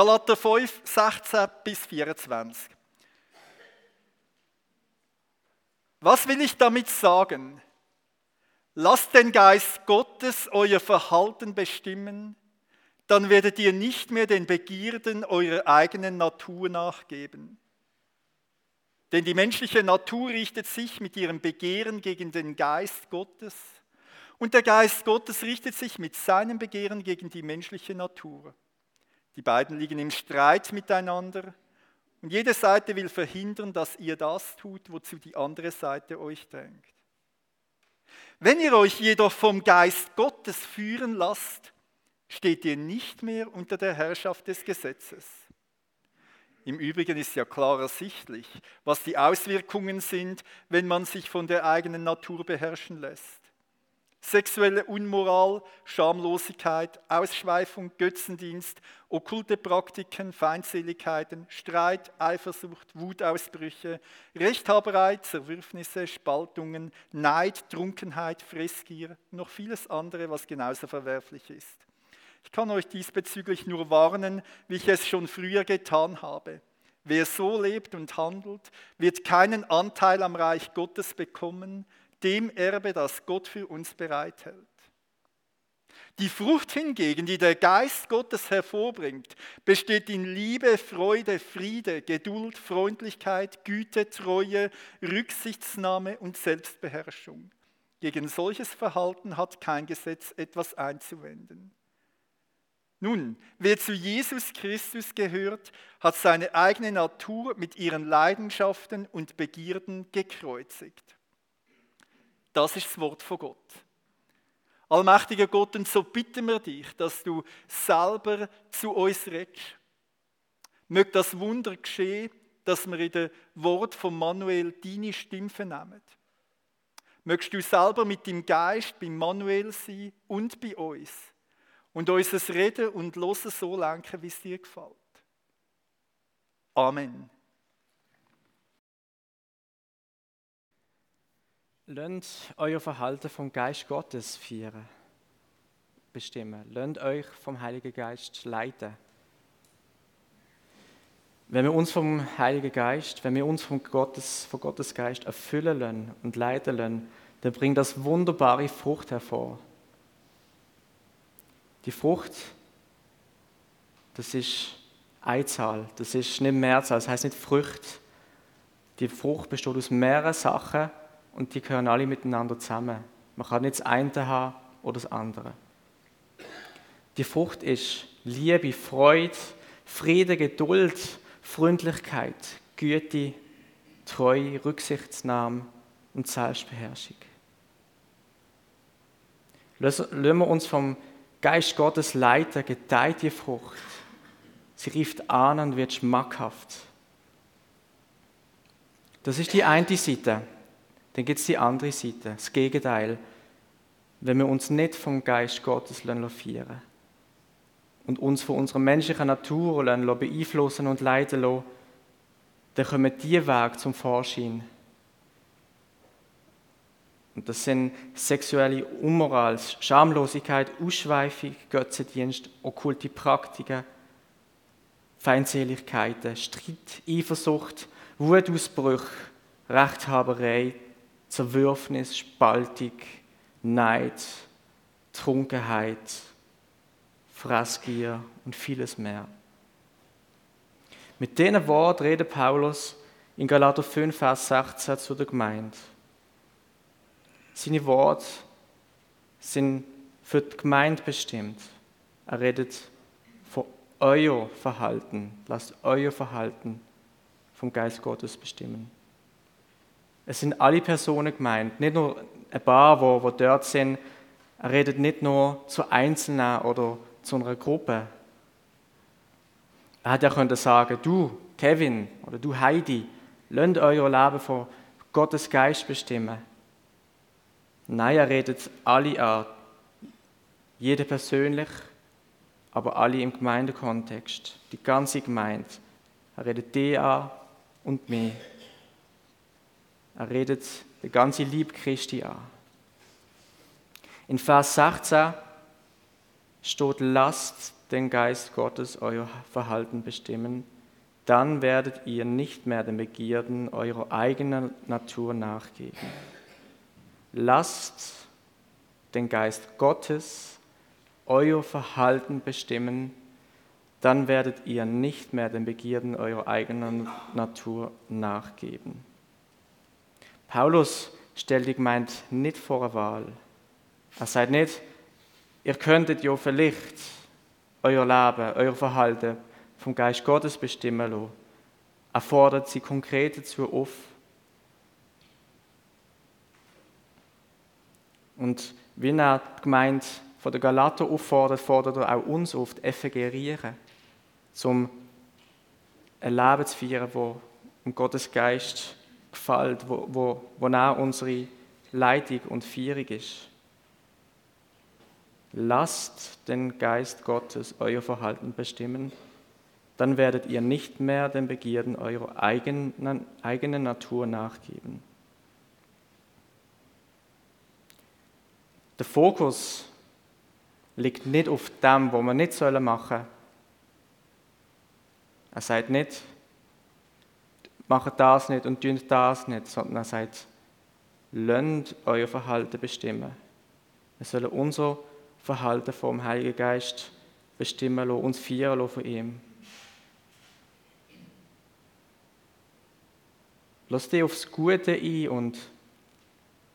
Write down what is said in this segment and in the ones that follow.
Galater 5, 16 bis 24. Was will ich damit sagen? Lasst den Geist Gottes euer Verhalten bestimmen, dann werdet ihr nicht mehr den Begierden eurer eigenen Natur nachgeben. Denn die menschliche Natur richtet sich mit ihrem Begehren gegen den Geist Gottes und der Geist Gottes richtet sich mit seinem Begehren gegen die menschliche Natur. Die beiden liegen im Streit miteinander und jede Seite will verhindern, dass ihr das tut, wozu die andere Seite euch drängt. Wenn ihr euch jedoch vom Geist Gottes führen lasst, steht ihr nicht mehr unter der Herrschaft des Gesetzes. Im Übrigen ist ja klar ersichtlich, was die Auswirkungen sind, wenn man sich von der eigenen Natur beherrschen lässt. Sexuelle Unmoral, Schamlosigkeit, Ausschweifung, Götzendienst, okkulte Praktiken, Feindseligkeiten, Streit, Eifersucht, Wutausbrüche, Rechthaberei, Zerwürfnisse, Spaltungen, Neid, Trunkenheit, Fressgier, noch vieles andere, was genauso verwerflich ist. Ich kann euch diesbezüglich nur warnen, wie ich es schon früher getan habe. Wer so lebt und handelt, wird keinen Anteil am Reich Gottes bekommen, dem Erbe, das Gott für uns bereithält. Die Frucht hingegen, die der Geist Gottes hervorbringt, besteht in Liebe, Freude, Friede, Geduld, Freundlichkeit, Güte, Treue, Rücksichtsnahme und Selbstbeherrschung. Gegen solches Verhalten hat kein Gesetz etwas einzuwenden. Nun, wer zu Jesus Christus gehört, hat seine eigene Natur mit ihren Leidenschaften und Begierden gekreuzigt. Das ist das Wort von Gott. Allmächtiger Gott, und so bitten wir dich, dass du selber zu uns redest. Möge das Wunder geschehen, dass wir in dem Wort von Manuel deine Stimme vernehmen. Mögst du selber mit dem Geist bei Manuel sein und bei uns und unser Reden und Hören so lenken, wie es dir gefällt. Amen. Lasst euer Verhalten vom Geist Gottes führen, bestimmen. Lasst euch vom Heiligen Geist leiten. Wenn wir uns vom Heiligen Geist, wenn wir uns vom Gottes, vom Gottes Geist erfüllen lassen und leiten lassen, dann bringt das wunderbare Frucht hervor. Die Frucht, das ist Einzahl, das ist nicht Mehrzahl, das heißt nicht Frucht. Die Frucht besteht aus mehreren Sachen und die gehören alle miteinander zusammen. Man kann nicht das eine haben oder das andere. Die Frucht ist Liebe, Freude, Friede, Geduld, Freundlichkeit, Güte, Treue, Rücksichtsnahme und Selbstbeherrschung. Lassen wir uns vom Geist Gottes leiten, gedeiht die Frucht. Sie rieft an und wird schmackhaft. Das ist die eine Seite. Dann gibt es die andere Seite, das Gegenteil. Wenn wir uns nicht vom Geist Gottes führen und uns von unserer menschlichen Natur beeinflussen und leiten lassen, dann kommen die Wege zum Vorschein. Und das sind sexuelle Unmoral, Schamlosigkeit, Ausschweifung, Götzendienst, okkulte Praktiken, Feindseligkeiten, Streit, Eifersucht, Wutausbrüche, Rechthaberei, Zerwürfnis, Spaltung, Neid, Trunkenheit, Fressgier und vieles mehr. Mit diesen Worten redet Paulus in Galater 5, Vers 16 zu der Gemeinde. Seine Worte sind für die Gemeinde bestimmt. Er redet von euer Verhalten. Lasst euer Verhalten vom Geist Gottes bestimmen. Es sind alle Personen gemeint, nicht nur ein paar, die, die dort sind. Er redet nicht nur zu Einzelnen oder zu einer Gruppe. Er hätte ja können sagen, du Kevin oder du Heidi, lasst euer Leben von Gottes Geist bestimmen. Nein, er redet alle an. Jeder persönlich, aber alle im Gemeindekontext. Die ganze Gemeinde. Er redet die an und mich. Er redet die ganze Liebe Christi an. In Vers 16 steht, lasst den Geist Gottes euer Verhalten bestimmen, dann werdet ihr nicht mehr den Begierden eurer eigenen Natur nachgeben. Lasst den Geist Gottes euer Verhalten bestimmen, dann werdet ihr nicht mehr den Begierden eurer eigenen Natur nachgeben. Paulus stellt die Gemeinde nicht vor eine Wahl. Er sagt nicht, ihr könntet ja vielleicht euer Leben, euer Verhalten vom Geist Gottes bestimmen lassen. Er fordert sie konkret dazu auf. Und wie er die Gemeinde von der Galater auffordert, fordert er auch uns auf, die evangelieren, um ein Leben zu feiern, wo um Gottes Geist gefällt, wo, wo, wo auch unsere Leitung und Feierung ist. Lasst den Geist Gottes euer Verhalten bestimmen, dann werdet ihr nicht mehr den Begierden eurer eigenen, eigenen Natur nachgeben. Der Fokus liegt nicht auf dem, was wir nicht machen sollen. Er sagt nicht, macht das nicht und tut das nicht, sondern er sagt, lasst euer Verhalten bestimmen. Wir sollen unser Verhalten vom Heiligen Geist bestimmen lassen, uns feiern lassen von ihm. Lass dich aufs Gute ein und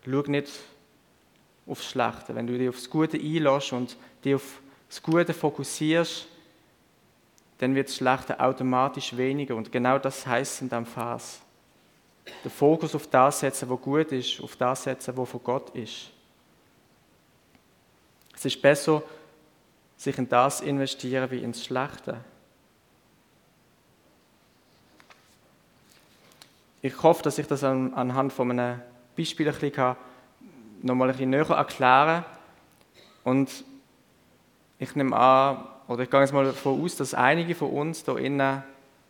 schau nicht aufs Schlechte. Wenn du dich aufs Gute einlässt und dich auf das Gute fokussierst, dann wird das Schlechte automatisch weniger. Und genau das heißt in diesem Vers. Den Fokus auf das setzen, was gut ist, auf das setzen, was von Gott ist. Es ist besser, sich in das investieren wie ins Schlechte. Ich hoffe, dass ich das anhand von einem Beispiel ein bisschen nochmal ein bisschen näher erklären kann. Und ich nehme an, oder ich gehe jetzt mal davon aus, dass einige von uns hier innen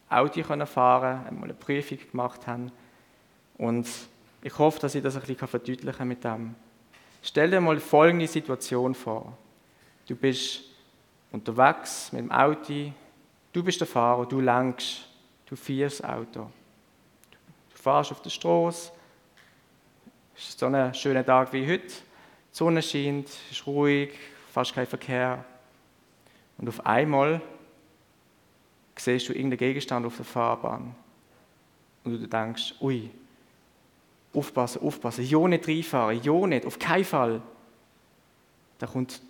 Auto fahren können, einmal eine Prüfung gemacht haben. Und ich hoffe, dass ich das ein bisschen verdeutlichen kann mit dem. Stell dir mal folgende Situation vor. Du bist unterwegs mit dem Auto, du bist der Fahrer, du lenkst, du fährst das Auto. Du fährst auf der Straße, es ist so ein schöner Tag wie heute, die Sonne scheint, es ist ruhig, fast kein Verkehr. Und auf einmal siehst du irgendeinen Gegenstand auf der Fahrbahn und du denkst, ui, Aufpassen, aufpassen, ja nicht reinfahren, ja nicht, auf keinen Fall. Da kommt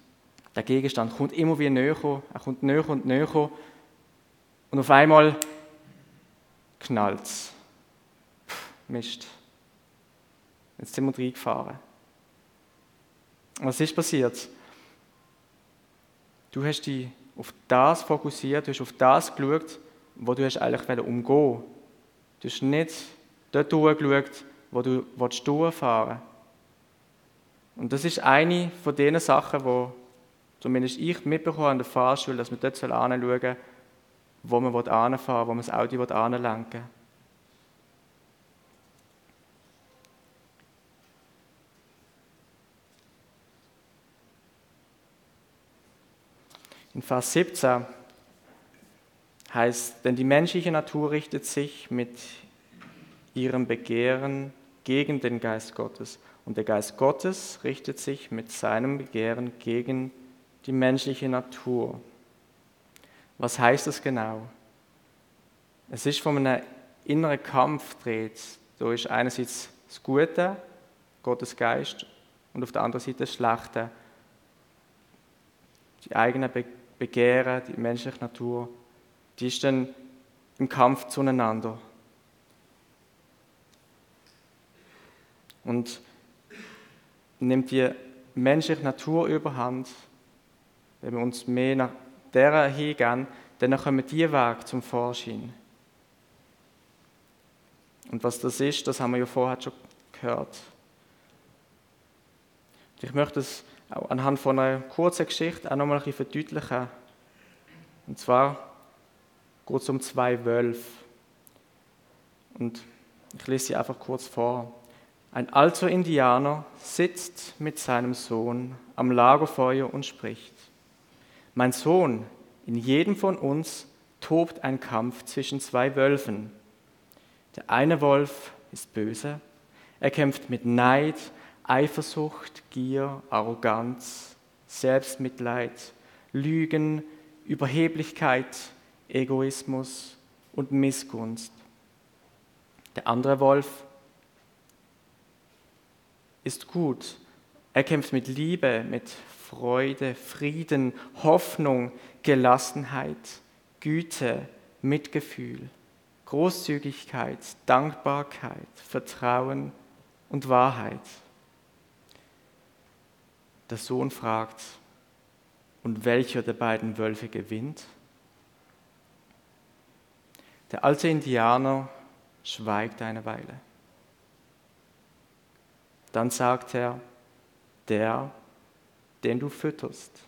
der Gegenstand kommt immer wieder näher, er kommt näher und näher und auf einmal knallt es. Mist. Jetzt sind wir reingefahren. Was ist passiert? Du hast dich auf das fokussiert, du hast auf das geschaut, wo du hast eigentlich umgehen Du hast nicht dort durchgeschaut, wo du durchfahren willst. Und das ist eine von den Sachen, wo zumindest ich mitbekomme an der Fahrschule, dass man dort anschauen soll, wo man anfahren will, wo man das Auto anlenken will. In Vers 17 heißt, denn die menschliche Natur richtet sich mit ihrem Begehren gegen den Geist Gottes. Und der Geist Gottes richtet sich mit seinem Begehren gegen die menschliche Natur. Was heißt das genau? Es ist von einem inneren Kampf dreht. Da einerseits das Gute, Gottes Geist, und auf der anderen Seite das Schlechte, die eigene Begehren, die menschliche Natur. Die ist dann im Kampf zueinander. Und nimmt die menschliche Natur überhand, wenn wir uns mehr nach der hingehen, dann kommen die Weg zum Vorschein. Und was das ist, das haben wir ja vorher schon gehört. Ich möchte es auch anhand von einer kurzen Geschichte auch nochmal ein bisschen verdeutlichen. Und zwar geht es um zwei Wölfe. Und ich lese sie einfach kurz vor. Ein alter Indianer sitzt mit seinem Sohn am Lagerfeuer und spricht. Mein Sohn, In jedem von uns tobt ein Kampf zwischen zwei Wölfen. Der eine Wolf ist böse, er kämpft mit Neid, Eifersucht, Gier, Arroganz, Selbstmitleid, Lügen, Überheblichkeit, Egoismus und Missgunst. Der andere Wolf ist gut. Er kämpft mit Liebe, mit Freude, Frieden, Hoffnung, Gelassenheit, Güte, Mitgefühl, Großzügigkeit, Dankbarkeit, Vertrauen und Wahrheit. Der Sohn fragt, und welcher der beiden Wölfe gewinnt? Der alte Indianer schweigt eine Weile. Dann sagt er, der, den du fütterst.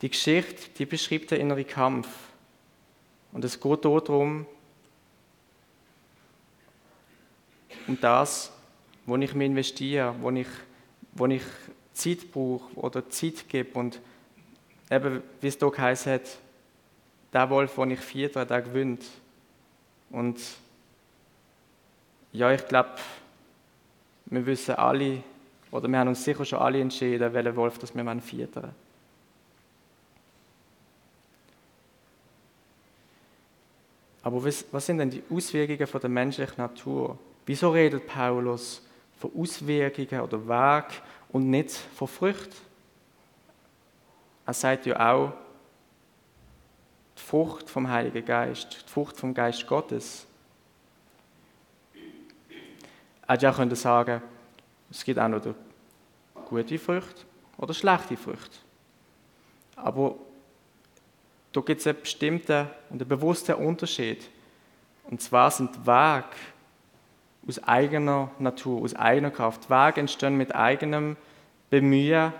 Die Geschichte, die beschreibt der innere Kampf. Und es geht darum, um das, wo ich mich investiere, wo ich, wo ich Zeit brauche oder Zeit gebe. Und eben, wie es hier geheißen hat, der Wolf, den ich vierter, der gewinnt. Und ja, ich glaube, wir wissen alle, oder wir haben uns sicher schon alle entschieden, welchen Wolf das wir viertern Aber was, was sind denn die Auswirkungen von der menschlichen Natur? Wieso redet Paulus von Auswirkungen oder Weg und nicht von Frucht? Er sagt ja auch, die Frucht vom Heiligen Geist, die Frucht vom Geist Gottes. Er hätte auch sagen es gibt auch noch gute Früchte oder schlechte Früchte. Aber da gibt es einen bestimmten und einen bewussten Unterschied. Und zwar sind Wege aus eigener Natur, aus eigener Kraft. Wege entstehen mit eigenem Bemühen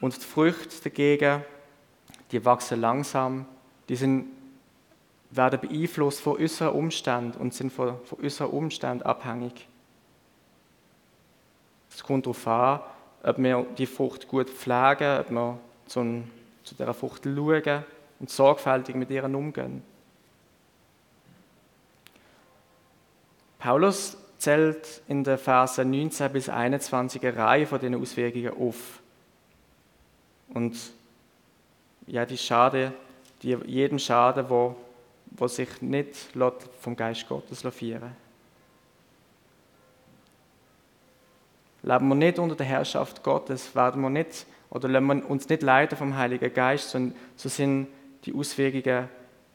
und die Früchte dagegen, die wachsen langsam, die sind, werden beeinflusst von äußeren Umständen und sind von, von äußeren Umständen abhängig. Es kommt darauf an, ob wir die Frucht gut pflegen, ob wir zu, zu dieser Frucht schauen und sorgfältig mit ihr umgehen. Paulus zählt in den Versen 19 bis 21 eine Reihe von diesen Auswirkungen auf. Und ja, die Schade, die, jedem Schaden, wo, wo sich nicht vom Geist Gottes führen Leben wir nicht unter der Herrschaft Gottes, werden wir nicht oder lassen wir uns nicht leiden vom Heiligen Geist, sondern so sind die Auswirkungen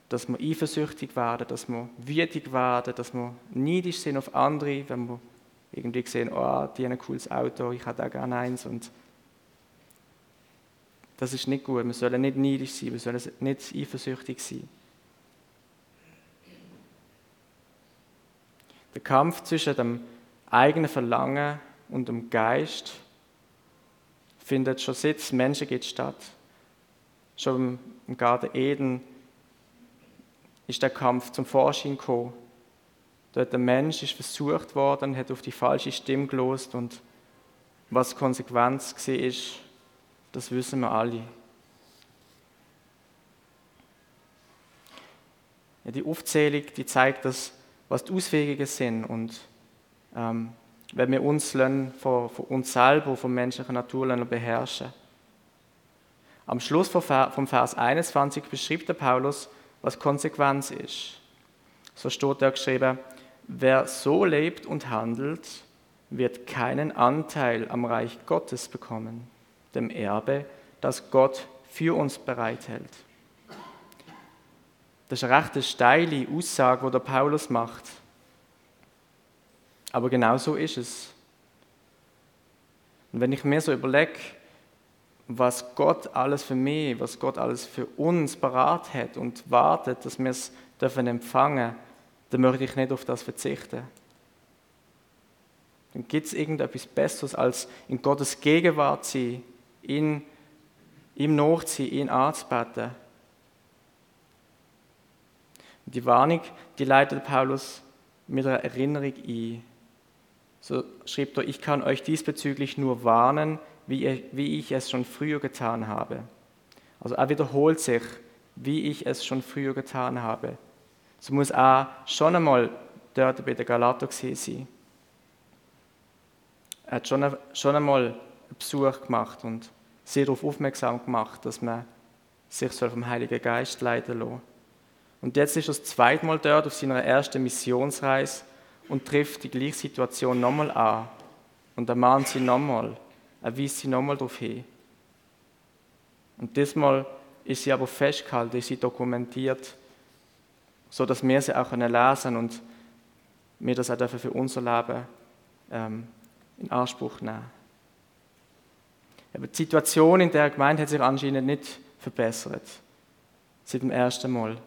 dass wir eifersüchtig werden, dass wir wütig werden, dass wir neidisch sind auf andere, wenn wir irgendwie sehen, oh, die haben ein cooles Auto, ich hätte auch gerne eins. Und das ist nicht gut. Wir sollen nicht neidisch sein, wir sollen nicht eifersüchtig sein. Der Kampf zwischen dem eigenen Verlangen und dem Geist findet schon seit es Menschen gibt statt. Schon im Garten Eden ist der Kampf zum Vorschein gekommen. Dort der Mensch ist versucht worden, hat auf die falsche Stimme gelost und was die Konsequenz war, das wissen wir alle. Ja, die Aufzählung, die zeigt, dass, was die Auswirkungen sind und ähm, wenn wir uns von, von uns selber, von menschlicher Natur beherrschen. Am Schluss vom Vers 21 beschreibt der Paulus, was Konsequenz ist. So steht da geschrieben, wer so lebt und handelt, wird keinen Anteil am Reich Gottes bekommen, dem Erbe, das Gott für uns bereithält. Das ist eine recht steile Aussage, die der Paulus macht. Aber genau so ist es. Und wenn ich mir so überlege, was Gott alles für mich, was Gott alles für uns parat hat und wartet, dass wir es dürfen empfangen, dann möchte ich nicht auf das verzichten. Dann gibt es irgendetwas Besseres, als in Gottes Gegenwart zu sein, ihm nachzuziehen, ihn anzubeten. Die Warnung, die leitet Paulus mit einer Erinnerung ein. So schreibt er, ich kann euch diesbezüglich nur warnen, wie, ich es schon früher getan habe. Also er wiederholt sich, wie ich es schon früher getan habe. So muss er schon einmal dort bei der Galater sein. Er hat schon, schon einmal einen Besuch gemacht und sie darauf aufmerksam gemacht, dass man sich vom Heiligen Geist leiten lassen Und jetzt ist er das zweite Mal dort auf seiner ersten Missionsreise und trifft die gleiche Situation nochmal an. Und er mahnt sie nochmal. Er weist sie nochmal darauf hin. Und diesmal ist sie aber festgehalten, ist sie dokumentiert, sodass wir sie auch lesen können und wir das auch für unser Leben ähm, in Anspruch nehmen. Aber die Situation in der Gemeinde hat sich anscheinend nicht verbessert. Seit dem ersten Mal.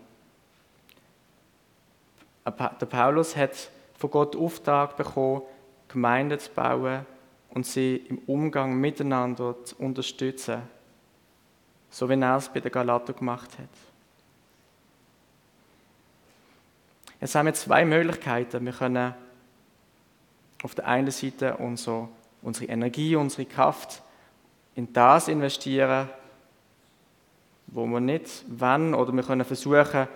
Der Paulus hat von Gott Auftrag bekommen, Gemeinden zu bauen und sie im Umgang miteinander zu unterstützen. So wie er es bei der Galater gemacht hat. Jetzt haben wir zwei Möglichkeiten. Wir können auf der einen Seite unsere, unsere Energie, unsere Kraft in das investieren, wo wir nicht wollen, oder wir können versuchen,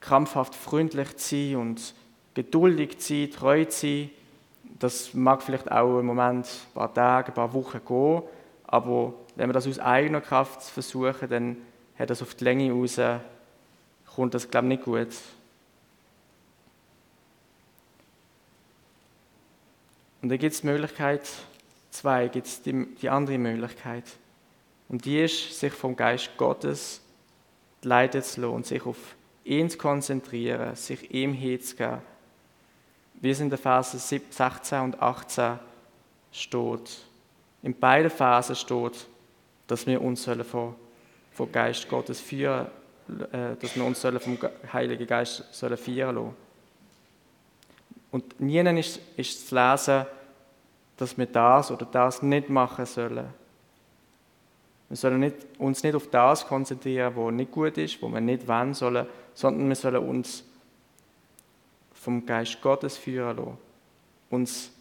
krampfhaft freundlich zu sein und geduldig zu sein, treu zu sein. Das mag vielleicht auch im Moment ein paar Tage, ein paar Wochen gehen, aber wenn wir das aus eigener Kraft versuchen, dann hat das auf die Länge raus, kommt das, glaube ich, nicht gut. Und dann gibt es die Möglichkeit, zwei, gibt es die, die andere Möglichkeit. Und die ist, sich vom Geist Gottes leiten zu lassen und sich auf ihn zu konzentrieren, sich ihm hinzugeben. Wie es in den Versen 16 und 18 steht. In beiden Phasen steht, dass wir uns vom, vom Geist Gottes führen, äh, dass wir uns vom Heiligen Geist sollen führen lassen. Und nie ist, ist zu lesen, dass wir das oder das nicht machen sollen. Wir sollen nicht, uns nicht auf das konzentrieren, was nicht gut ist, wo wir nicht wollen sollen, sondern wir sollen uns vom Geist Gottes führen lassen, uns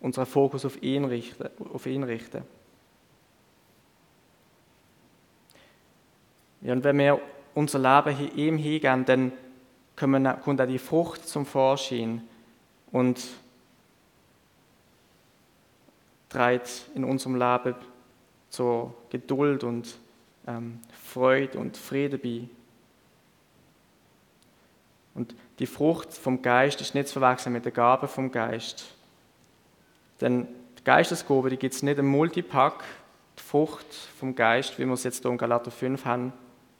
unseren Fokus auf ihn richten. Auf ihn richten. Ja, und wenn wir unser Leben ihm hingeben, dann kommt auch die Frucht zum Vorschein, und trägt in unserem Leben zur Geduld und ähm, Freude und Friede bei. Und die Frucht vom Geist ist nicht zu verwechseln mit der Gabe vom Geist. Denn die Geistesgabe, die gibt es nicht im Multipack, die Frucht vom Geist, wie wir es jetzt hier in Galater 5 haben.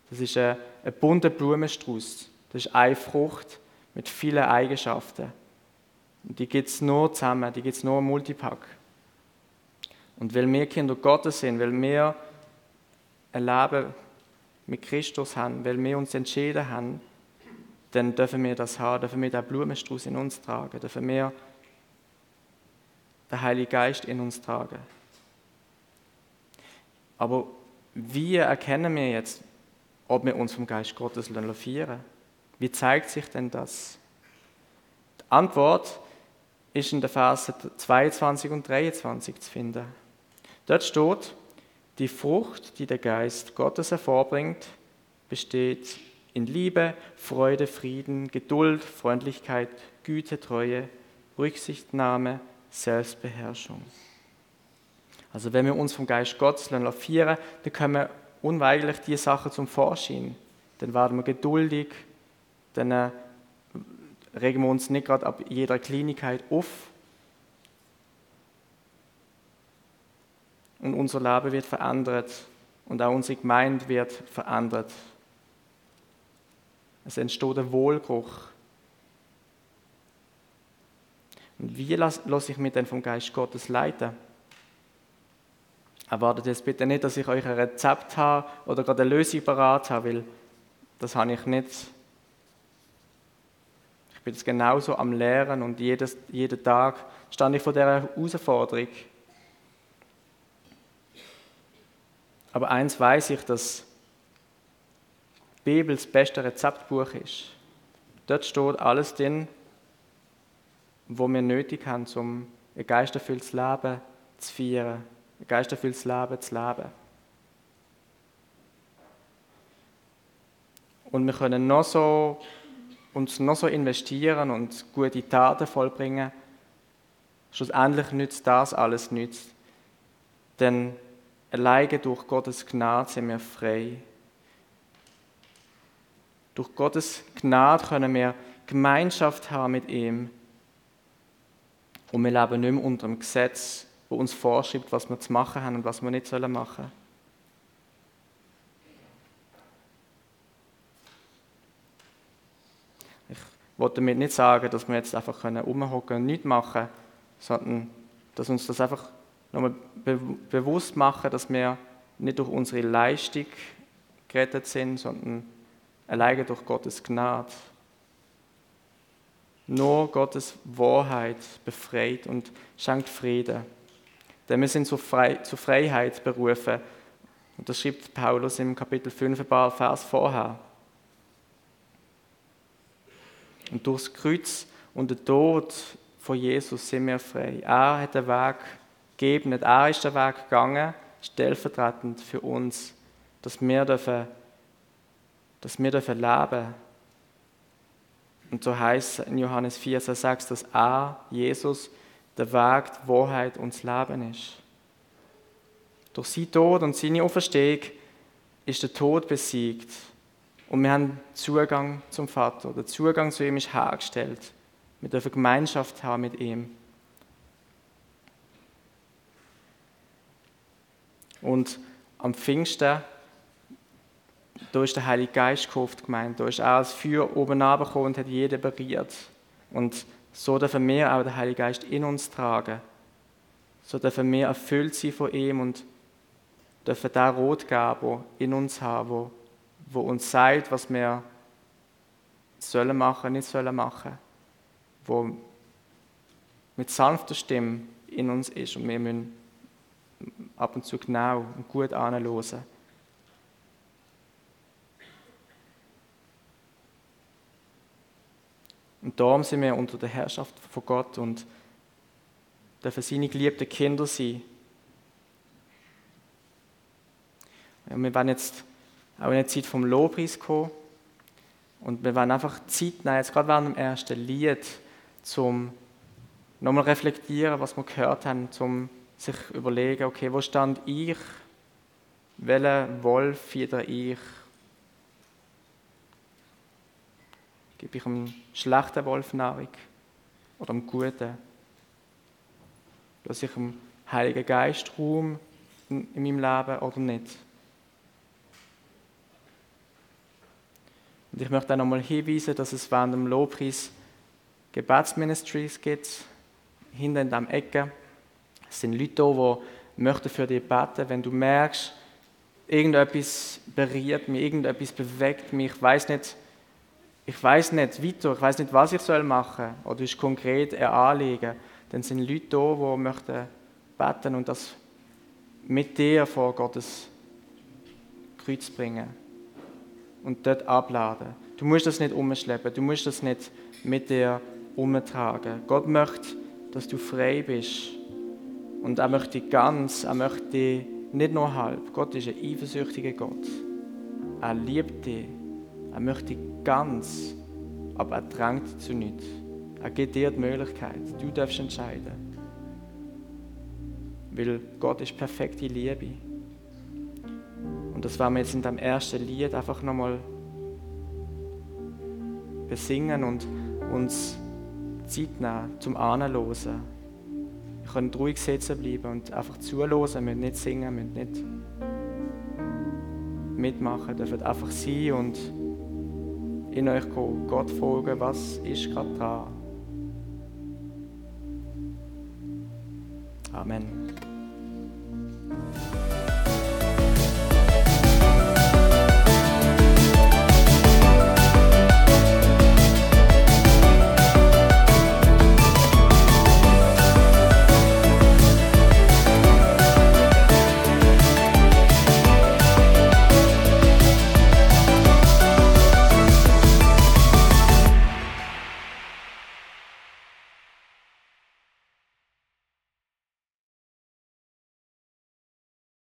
Das ist ein, ein bunter Blumenstrauß. Das ist eine Frucht mit vielen Eigenschaften. Und die gibt es nur zusammen, die gibt es nur im Multipack. Und weil wir Kinder Gottes sind, weil wir ein Leben mit Christus haben, weil wir uns entschieden haben, dann dürfen wir das haben, dürfen wir den Blumenstrauß in uns tragen, dürfen wir den Heiligen Geist in uns tragen. Aber wie erkennen wir jetzt, ob wir uns vom Geist Gottes lassen Wie zeigt sich denn das? Die Antwort ist in den Versen 22 und 23 zu finden. Dort steht, die Frucht, die der Geist Gottes hervorbringt, besteht in Liebe, Freude, Frieden, Geduld, Freundlichkeit, Güte, Treue, Rücksichtnahme, Selbstbeherrschung. Also wenn wir uns vom Geist Gottes lassen, dann kommen unweigerlich die Sachen zum Vorschein. Dann werden wir geduldig, dann äh, regen wir uns nicht gerade ab jeder Kleinigkeit auf. Und unser Leben wird verändert und auch unsere Gemeinde wird verändert. Es entsteht ein Wohlgeruch. Und wie lasse ich mich denn vom Geist Gottes leiten? Erwartet jetzt bitte nicht, dass ich euch ein Rezept habe oder gerade eine Lösung parat habe, weil das habe ich nicht ich bin jetzt genauso am Lehren und jedes, jeden Tag stand ich vor dieser Herausforderung. Aber eins weiß ich, dass Bibel das beste Rezeptbuch ist. Dort steht alles drin, was wir nötig haben, um ein geisterfülltes Leben zu feiern, ein geisterfülltes Leben zu leben. Und wir können noch so, uns noch so investieren und gute Taten vollbringen. Schlussendlich nützt das alles nichts. Denn alleine durch Gottes Gnade sind wir frei. Durch Gottes Gnade können wir Gemeinschaft haben mit ihm. Und wir leben nicht mehr unter dem Gesetz, wo uns vorschreibt, was wir zu machen haben und was wir nicht machen sollen. Ich wollte damit nicht sagen, dass wir jetzt einfach rumhocken und nichts machen, sondern dass uns das einfach nochmal be bewusst machen, dass wir nicht durch unsere Leistung gerettet sind, sondern alleine durch Gottes Gnade. Nur Gottes Wahrheit befreit und schenkt Frieden. Denn wir sind zur, Fre zur Freiheit berufen. Und das schreibt Paulus im Kapitel 5, ein paar Vers vorher. Und durchs Kreuz und den Tod von Jesus sind wir frei. Er hat den Weg gegeben, er ist den Weg gegangen, stellvertretend für uns, dass wir dürfen, dass wir dürfen leben und so heißt in Johannes 4, Vers 6, dass er, Jesus, der Weg, die Wahrheit und das Leben ist. Durch sein Tod und seine Auferstehung ist der Tod besiegt. Und wir haben Zugang zum Vater. Der Zugang zu ihm ist hergestellt. Wir dürfen Gemeinschaft haben mit ihm. Und am Pfingsten da ist der Heilige Geist gehofft gemeint. Da ist auch das Feuer oben runtergekommen und hat jeden berührt. Und so dürfen wir auch den Heiligen Geist in uns tragen. So dürfen wir erfüllt sein von ihm und dürfen da Rot geben, in uns haben, wo, wo uns sagt, was wir sollen machen, nicht sollen machen. Wo mit sanfter Stimme in uns ist und wir müssen ab und zu genau und gut anhören. Und darum sind wir unter der Herrschaft von Gott und dürfen seine geliebten Kinder sein. Und wir werden jetzt auch in der Zeit vom Lobpreis kommen und wir werden einfach Zeit nehmen, jetzt gerade während dem ersten Lied, zum nochmal reflektieren, was wir gehört haben, zum sich überlegen, okay, wo stand ich, welchen Wolf fieder ich Gebe ich einem schlechten Wolf Nahrung oder einem guten? Lasse ich dem Heiligen Geist Raum in meinem Leben oder nicht? Und ich möchte auch nochmal hinweisen, dass es während dem Lobpreis Gebetsministries gibt, hinten in der Ecke. Es sind Leute da, die möchten für dich beten. Wenn du merkst, irgendetwas berührt mich, irgendetwas bewegt mich, ich weiß nicht, ich weiß nicht weiter, ich weiß nicht, was ich soll machen soll, oder ist konkret ein Anliegen, dann sind Leute da, die möchten beten und das mit dir vor Gottes Kreuz bringen und dort abladen. Du musst das nicht umschleppen, du musst das nicht mit dir umtragen. Gott möchte, dass du frei bist und er möchte dich ganz, er möchte dich nicht nur halb. Gott ist ein eifersüchtiger Gott. Er liebt dich. Er möchte ganz, aber er drängt zu nichts. Er gibt dir die Möglichkeit. Du darfst entscheiden. Weil Gott ist perfekte Liebe. Und das werden wir jetzt in dem ersten Lied einfach nochmal besingen und uns Zeit nehmen zum Anhören. Wir können ruhig sitzen bleiben und einfach zuhören, wir müssen nicht singen, wir müssen nicht mitmachen, dürfen einfach sein und in euch gehen, Gott fragen, was ist gerade dran. Amen.